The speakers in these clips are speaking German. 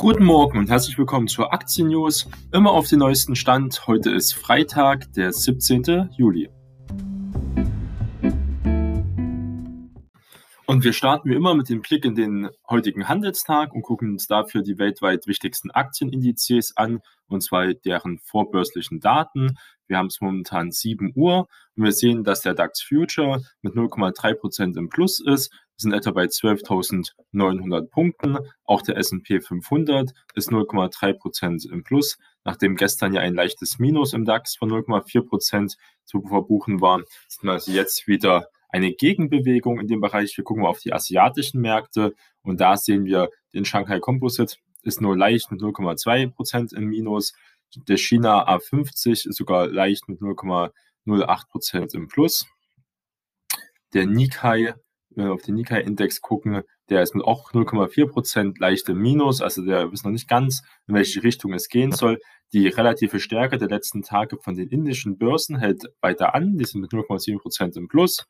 Guten Morgen und herzlich willkommen zur Aktien-News. Immer auf den neuesten Stand. Heute ist Freitag, der 17. Juli. Und wir starten wie immer mit dem Blick in den heutigen Handelstag und gucken uns dafür die weltweit wichtigsten Aktienindizes an, und zwar deren vorbörslichen Daten. Wir haben es momentan 7 Uhr und wir sehen, dass der DAX Future mit 0,3% im Plus ist. Sind etwa bei 12.900 Punkten. Auch der S&P 500 ist 0,3% im Plus, nachdem gestern ja ein leichtes Minus im DAX von 0,4% zu verbuchen war, sind wir also jetzt wieder eine Gegenbewegung in dem Bereich. Wir gucken mal auf die asiatischen Märkte und da sehen wir den Shanghai Composite ist nur leicht mit 0,2 Prozent im Minus. Der China A50 ist sogar leicht mit 0,08 Prozent im Plus. Der Nikkei, wenn wir auf den Nikkei-Index gucken, der ist mit auch 0,4 Prozent leicht im Minus. Also der wissen noch nicht ganz, in welche Richtung es gehen soll. Die relative Stärke der letzten Tage von den indischen Börsen hält weiter an. Die sind mit 0,7 Prozent im Plus.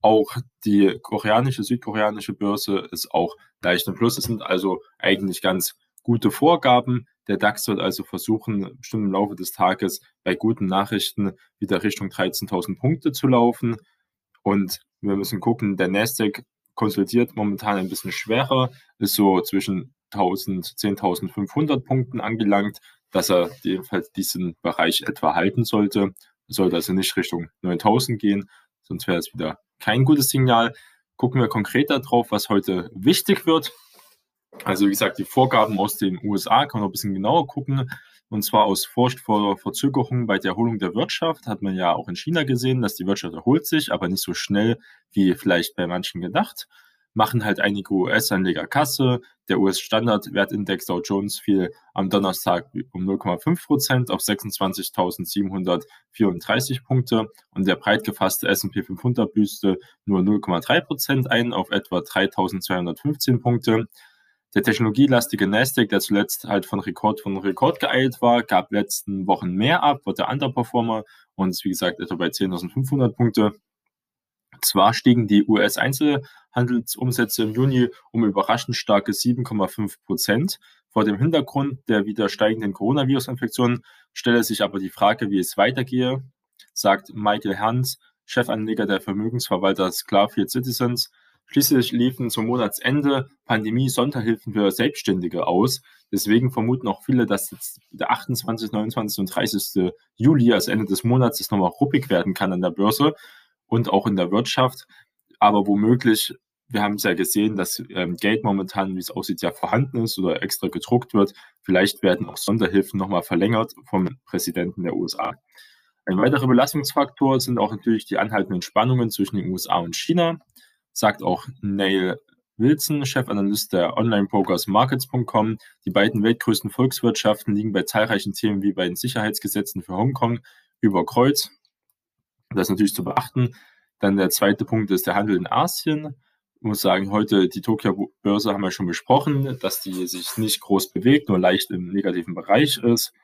Auch die koreanische, südkoreanische Börse ist auch leicht im Plus. Es sind also eigentlich ganz gute Vorgaben. Der DAX wird also versuchen, bestimmt im Laufe des Tages bei guten Nachrichten wieder Richtung 13.000 Punkte zu laufen. Und wir müssen gucken, der Nasdaq konsolidiert momentan ein bisschen schwerer, ist so zwischen 1000, 10.500 Punkten angelangt, dass er jedenfalls diesen Bereich etwa halten sollte. Sollte also nicht Richtung 9000 gehen, sonst wäre es wieder kein gutes Signal. Gucken wir konkreter drauf, was heute wichtig wird. Also wie gesagt, die Vorgaben aus den USA kann man ein bisschen genauer gucken. Und zwar aus Furcht vor Verzögerungen bei der Erholung der Wirtschaft hat man ja auch in China gesehen, dass die Wirtschaft erholt sich, aber nicht so schnell wie vielleicht bei manchen gedacht machen halt einige US-Anleger Kasse. Der US-Standardwertindex Dow Jones fiel am Donnerstag um 0,5 Prozent auf 26.734 Punkte und der breit gefasste S&P 500 büßte nur 0,3 Prozent ein auf etwa 3.215 Punkte. Der technologielastige Nasdaq, der zuletzt halt von Rekord von Rekord geeilt war, gab letzten Wochen mehr ab, war der Underperformer und ist wie gesagt etwa bei 10.500 Punkte. Zwar stiegen die US-Einzelhandelsumsätze im Juni um überraschend starke 7,5 Prozent. Vor dem Hintergrund der wieder steigenden Coronavirus-Infektionen stelle sich aber die Frage, wie es weitergehe, sagt Michael Hans, Chefanleger der Vermögensverwalter Sclarfield Citizens. Schließlich liefen zum Monatsende Pandemie-Sonderhilfen für Selbstständige aus. Deswegen vermuten auch viele, dass jetzt der 28., 29. und 30. Juli, also Ende des Monats, es nochmal ruppig werden kann an der Börse und auch in der Wirtschaft. Aber womöglich, wir haben es ja gesehen, dass ähm, Geld momentan, wie es aussieht, ja vorhanden ist oder extra gedruckt wird. Vielleicht werden auch Sonderhilfen nochmal verlängert vom Präsidenten der USA. Ein weiterer Belastungsfaktor sind auch natürlich die anhaltenden Spannungen zwischen den USA und China, sagt auch Neil Wilson, Chefanalyst der Online-Brokers Markets.com. Die beiden weltgrößten Volkswirtschaften liegen bei zahlreichen Themen wie bei den Sicherheitsgesetzen für Hongkong über Kreuz. Das ist natürlich zu beachten. Dann der zweite Punkt ist der Handel in Asien. Ich muss sagen, heute die Tokio-Börse haben wir schon besprochen, dass die sich nicht groß bewegt, nur leicht im negativen Bereich ist.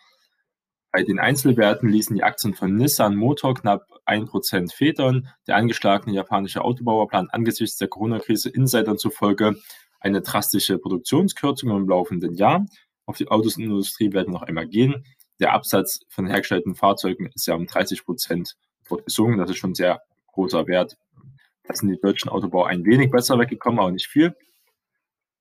Bei den Einzelwerten ließen die Aktien von Nissan Motor knapp 1% federn. Der angeschlagene japanische Autobauer plant angesichts der Corona-Krise Insidern zufolge eine drastische Produktionskürzung im laufenden Jahr. Auf die Autosindustrie werden noch einmal gehen. Der Absatz von hergestellten Fahrzeugen ist ja um 30 Prozent gesungen. Das ist schon ein sehr großer Wert. Da sind die deutschen Autobauer ein wenig besser weggekommen, aber nicht viel.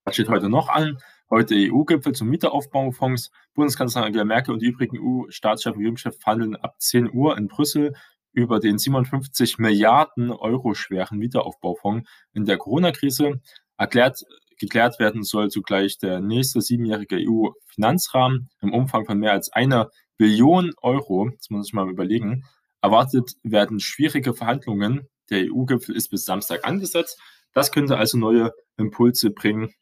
Was steht heute noch an? Heute EU-Gipfel zum Mieteraufbaufonds. Bundeskanzlerin Angela Merkel und die übrigen EU-Staatschefs und Regierungschefs verhandeln ab 10 Uhr in Brüssel über den 57 Milliarden Euro schweren Mieteraufbaufonds in der Corona-Krise. Erklärt, geklärt werden soll zugleich der nächste siebenjährige EU-Finanzrahmen im Umfang von mehr als einer Billion Euro. Das muss sich mal überlegen. Erwartet werden schwierige Verhandlungen. Der EU-Gipfel ist bis Samstag angesetzt. Das könnte also neue Impulse bringen.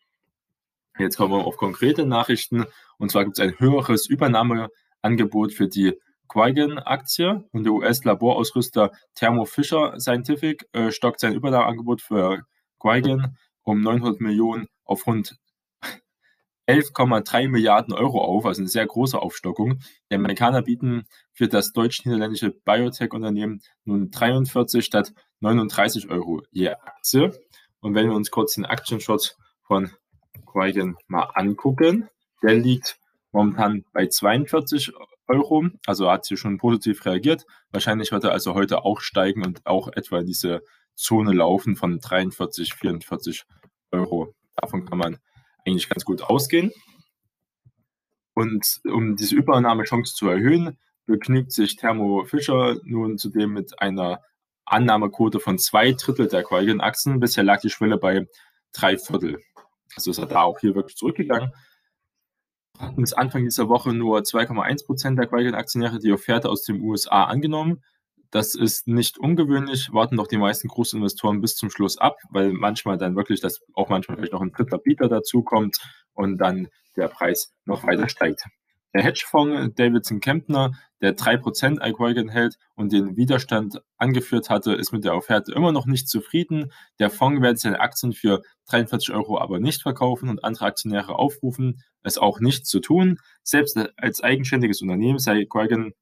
Jetzt kommen wir auf konkrete Nachrichten. Und zwar gibt es ein höheres Übernahmeangebot für die Quigen-Aktie und der US-Laborausrüster Thermo Fisher Scientific äh, stockt sein Übernahmeangebot für Quigen um 900 Millionen auf rund 11,3 Milliarden Euro auf, also eine sehr große Aufstockung. Die Amerikaner bieten für das deutsch-niederländische Biotech-Unternehmen nun 43 statt 39 Euro je Aktie. Und wenn wir uns kurz den Aktienschutz von Quagen mal angucken, der liegt momentan bei 42 Euro, also hat hier schon positiv reagiert. Wahrscheinlich wird er also heute auch steigen und auch etwa diese Zone laufen von 43, 44 Euro. Davon kann man eigentlich ganz gut ausgehen. Und um diese Übernahmechance zu erhöhen, begnügt sich Thermo Fischer nun zudem mit einer Annahmequote von zwei Drittel der Qualgen-Aktien. Bisher lag die Schwelle bei drei Viertel. Also ist er da auch hier wirklich zurückgegangen. Bis Anfang dieser Woche nur 2,1 Prozent der Qualgen-Aktionäre die Offerte aus den USA angenommen. Das ist nicht ungewöhnlich, warten doch die meisten Großinvestoren bis zum Schluss ab, weil manchmal dann wirklich, dass auch manchmal vielleicht noch ein dritter Bieter dazukommt und dann der Preis noch weiter steigt. Der Hedgefonds Davidson Kempner, der 3% Alcoigen hält und den Widerstand angeführt hatte, ist mit der Offerte immer noch nicht zufrieden. Der Fonds wird seine Aktien für 43 Euro aber nicht verkaufen und andere Aktionäre aufrufen, es auch nicht zu tun. Selbst als eigenständiges Unternehmen sei Alcoigen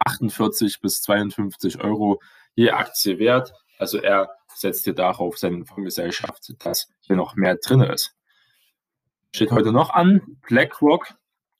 48 bis 52 Euro je Aktie wert. Also er setzt hier darauf seine Fondsgesellschaft, dass hier noch mehr drin ist. Steht heute noch an. BlackRock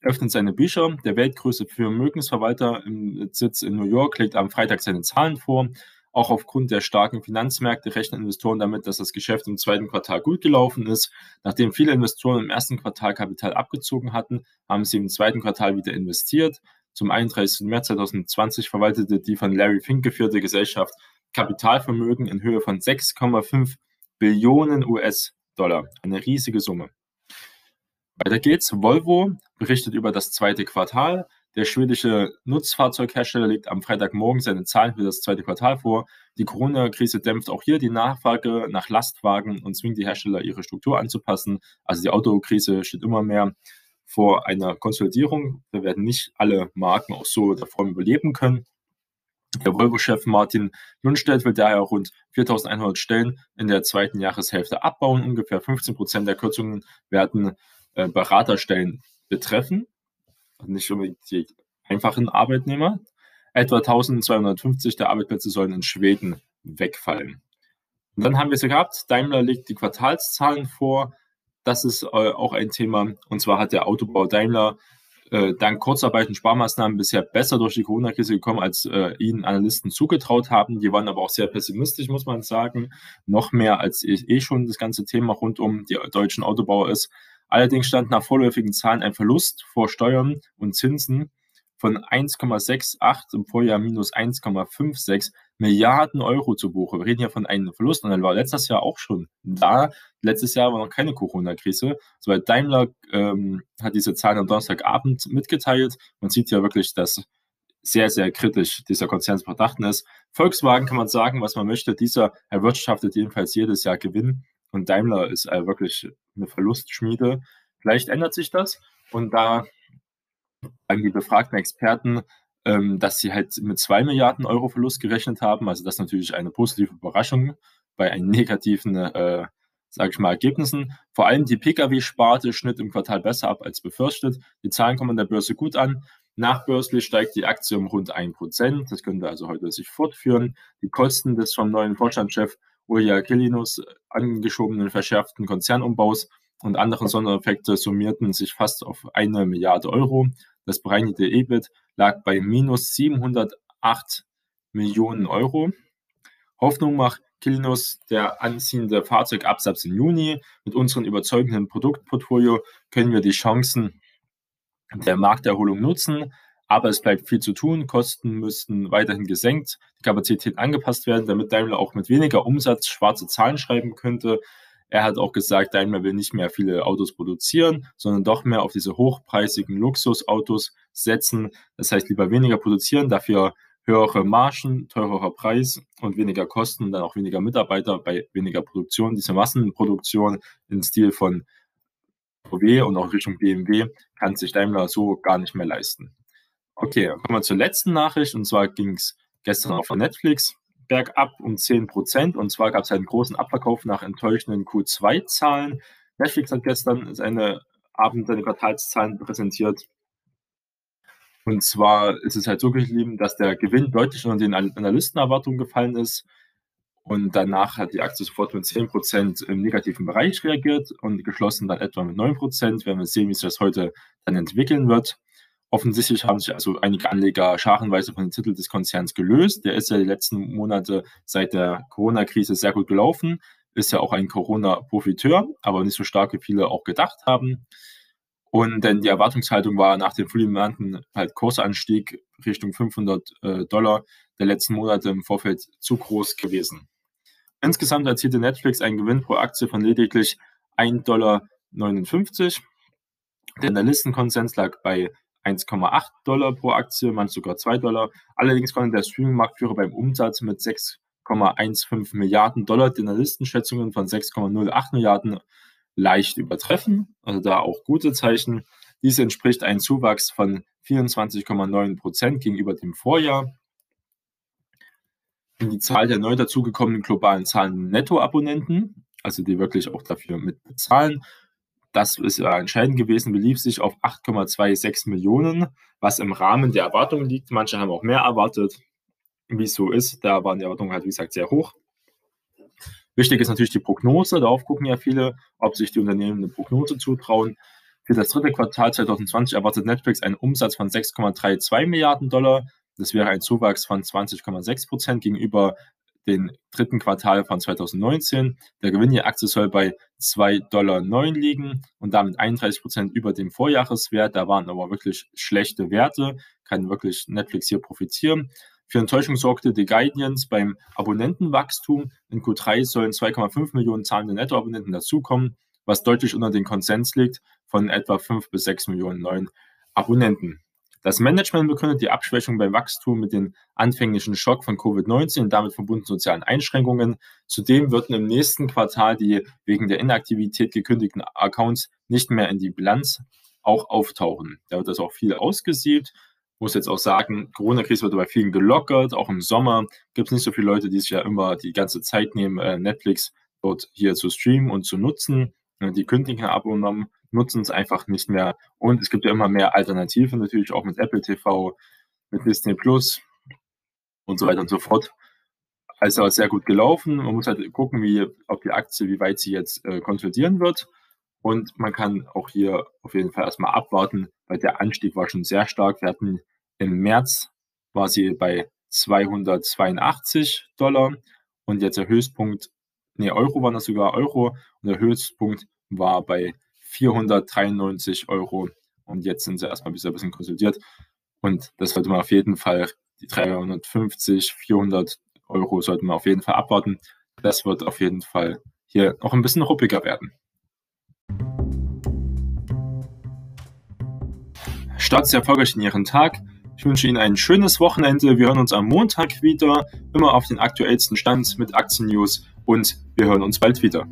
öffnet seine Bücher. Der weltgrößte Vermögensverwalter im Sitz in New York legt am Freitag seine Zahlen vor. Auch aufgrund der starken Finanzmärkte rechnen Investoren damit, dass das Geschäft im zweiten Quartal gut gelaufen ist. Nachdem viele Investoren im ersten Quartal Kapital abgezogen hatten, haben sie im zweiten Quartal wieder investiert. Zum 31. März 2020 verwaltete die von Larry Fink geführte Gesellschaft Kapitalvermögen in Höhe von 6,5 Billionen US-Dollar. Eine riesige Summe. Weiter geht's. Volvo berichtet über das zweite Quartal. Der schwedische Nutzfahrzeughersteller legt am Freitagmorgen seine Zahlen für das zweite Quartal vor. Die Corona-Krise dämpft auch hier die Nachfrage nach Lastwagen und zwingt die Hersteller, ihre Struktur anzupassen. Also die Autokrise steht immer mehr vor einer Konsolidierung. Wir werden nicht alle Marken auch so davor überleben können. Der Volvo-Chef Martin Lundstedt will daher rund 4.100 Stellen in der zweiten Jahreshälfte abbauen. Ungefähr 15 Prozent der Kürzungen werden äh, Beraterstellen betreffen, nicht unbedingt die einfachen Arbeitnehmer. Etwa 1250 der Arbeitsplätze sollen in Schweden wegfallen. Und dann haben wir es gehabt, Daimler legt die Quartalszahlen vor. Das ist äh, auch ein Thema. Und zwar hat der Autobau Daimler äh, dank Kurzarbeit und Sparmaßnahmen bisher besser durch die Corona-Krise gekommen, als äh, ihnen Analysten zugetraut haben. Die waren aber auch sehr pessimistisch, muss man sagen. Noch mehr als eh, eh schon das ganze Thema rund um die deutschen Autobauer ist. Allerdings stand nach vorläufigen Zahlen ein Verlust vor Steuern und Zinsen von 1,68 im Vorjahr minus 1,56 Milliarden Euro zu Buche. Wir reden hier von einem Verlust und dann war letztes Jahr auch schon da. Letztes Jahr war noch keine Corona-Krise. So, Daimler ähm, hat diese Zahlen am Donnerstagabend mitgeteilt. Man sieht ja wirklich, dass sehr, sehr kritisch dieser Konzern zu betrachten ist. Volkswagen kann man sagen, was man möchte. Dieser erwirtschaftet jedenfalls jedes Jahr Gewinn und Daimler ist äh, wirklich eine Verlustschmiede. Vielleicht ändert sich das. Und da sagen die befragten Experten, ähm, dass sie halt mit zwei Milliarden Euro Verlust gerechnet haben. Also das ist natürlich eine positive Überraschung bei einem negativen, äh, sage ich mal, Ergebnissen. Vor allem die Pkw-Sparte schnitt im Quartal besser ab als befürchtet. Die Zahlen kommen an der Börse gut an. Nachbörslich steigt die Aktie um rund 1%. Das könnte also heute sich fortführen. Die Kosten des vom neuen Vorstandschef Ulja Kilinus angeschobenen verschärften Konzernumbaus und anderen Sondereffekte summierten sich fast auf eine Milliarde Euro. Das bereinigte EBIT lag bei minus 708 Millionen Euro. Hoffnung macht Kilinus der anziehende Fahrzeugabsatz im Juni. Mit unserem überzeugenden Produktportfolio können wir die Chancen der Markterholung nutzen. Aber es bleibt viel zu tun. Kosten müssten weiterhin gesenkt, die Kapazität angepasst werden, damit Daimler auch mit weniger Umsatz schwarze Zahlen schreiben könnte. Er hat auch gesagt, Daimler will nicht mehr viele Autos produzieren, sondern doch mehr auf diese hochpreisigen Luxusautos setzen. Das heißt, lieber weniger produzieren, dafür höhere Margen, teurerer Preis und weniger Kosten, dann auch weniger Mitarbeiter bei weniger Produktion. Diese Massenproduktion im Stil von VW und auch Richtung BMW kann sich Daimler so gar nicht mehr leisten. Okay, kommen wir zur letzten Nachricht. Und zwar ging es gestern auf Netflix bergab um 10 Prozent. Und zwar gab es einen großen Abverkauf nach enttäuschenden Q2-Zahlen. Netflix hat gestern seine Abend seine Quartalszahlen präsentiert. Und zwar ist es halt so geblieben, dass der Gewinn deutlich unter den Analystenerwartungen gefallen ist. Und danach hat die Aktie sofort mit 10% im negativen Bereich reagiert und geschlossen dann etwa mit 9%. Werden wir sehen, wie sich das heute dann entwickeln wird. Offensichtlich haben sich also einige Anleger scharenweise von den Titeln des Konzerns gelöst. Der ist ja die letzten Monate seit der Corona-Krise sehr gut gelaufen, ist ja auch ein Corona-Profiteur, aber nicht so stark, wie viele auch gedacht haben. Und denn die Erwartungshaltung war nach dem fulminanten halt Kursanstieg Richtung 500 äh, Dollar der letzten Monate im Vorfeld zu groß gewesen. Insgesamt erzielte Netflix einen Gewinn pro Aktie von lediglich 1,59 Dollar. Der Analystenkonsens lag bei 1,8 Dollar pro Aktie, manch sogar 2 Dollar. Allerdings konnte der Streaming-Marktführer beim Umsatz mit 6,15 Milliarden Dollar den Analystenschätzungen von 6,08 Milliarden leicht übertreffen. Also da auch gute Zeichen. Dies entspricht einem Zuwachs von 24,9 Prozent gegenüber dem Vorjahr. Die Zahl der neu dazugekommenen globalen Zahlen Nettoabonnenten, also die wirklich auch dafür mit bezahlen, das ist ja entscheidend gewesen, belief sich auf 8,26 Millionen, was im Rahmen der Erwartungen liegt. Manche haben auch mehr erwartet. Wie es so ist, da waren die Erwartungen halt, wie gesagt, sehr hoch. Wichtig ist natürlich die Prognose. Darauf gucken ja viele, ob sich die Unternehmen eine Prognose zutrauen. Für das dritte Quartal 2020 erwartet Netflix einen Umsatz von 6,32 Milliarden Dollar. Das wäre ein Zuwachs von 20,6 Prozent gegenüber den dritten Quartal von 2019. Der Gewinn der Aktie soll bei 2,09 Dollar liegen und damit 31 Prozent über dem Vorjahreswert. Da waren aber wirklich schlechte Werte, kann wirklich Netflix hier profitieren. Für Enttäuschung sorgte The Guidance beim Abonnentenwachstum. In Q3 sollen 2,5 Millionen zahlende Nettoabonnenten dazukommen, was deutlich unter den Konsens liegt von etwa 5 bis 6 Millionen neuen Abonnenten. Das Management begründet die Abschwächung beim Wachstum mit dem anfänglichen Schock von Covid-19 und damit verbundenen sozialen Einschränkungen. Zudem würden im nächsten Quartal die wegen der Inaktivität gekündigten Accounts nicht mehr in die Bilanz auch auftauchen. Da wird das auch viel ausgesiebt. Muss jetzt auch sagen, Corona-Krise wird bei vielen gelockert. Auch im Sommer gibt es nicht so viele Leute, die sich ja immer die ganze Zeit nehmen, äh, Netflix dort hier zu streamen und zu nutzen. Die kündigen Abonnements nutzen es einfach nicht mehr. Und es gibt ja immer mehr Alternativen, natürlich auch mit Apple TV, mit Disney Plus und so weiter und so fort. Also sehr gut gelaufen. Man muss halt gucken, wie, ob die Aktie, wie weit sie jetzt äh, konsolidieren wird. Und man kann auch hier auf jeden Fall erstmal abwarten, weil der Anstieg war schon sehr stark. Wir hatten im März war sie bei 282 Dollar und jetzt der Höchstpunkt, nee, Euro waren das sogar Euro und der Höchstpunkt war bei 493 Euro. Und jetzt sind sie erstmal ein bisschen konsolidiert. Und das sollte man auf jeden Fall, die 350, 400 Euro sollte man auf jeden Fall abwarten. Das wird auf jeden Fall hier noch ein bisschen ruppiger werden. Starten Sie erfolgreich in Ihren Tag. Ich wünsche Ihnen ein schönes Wochenende. Wir hören uns am Montag wieder, immer auf den aktuellsten Stand mit Aktien-News und wir hören uns bald wieder.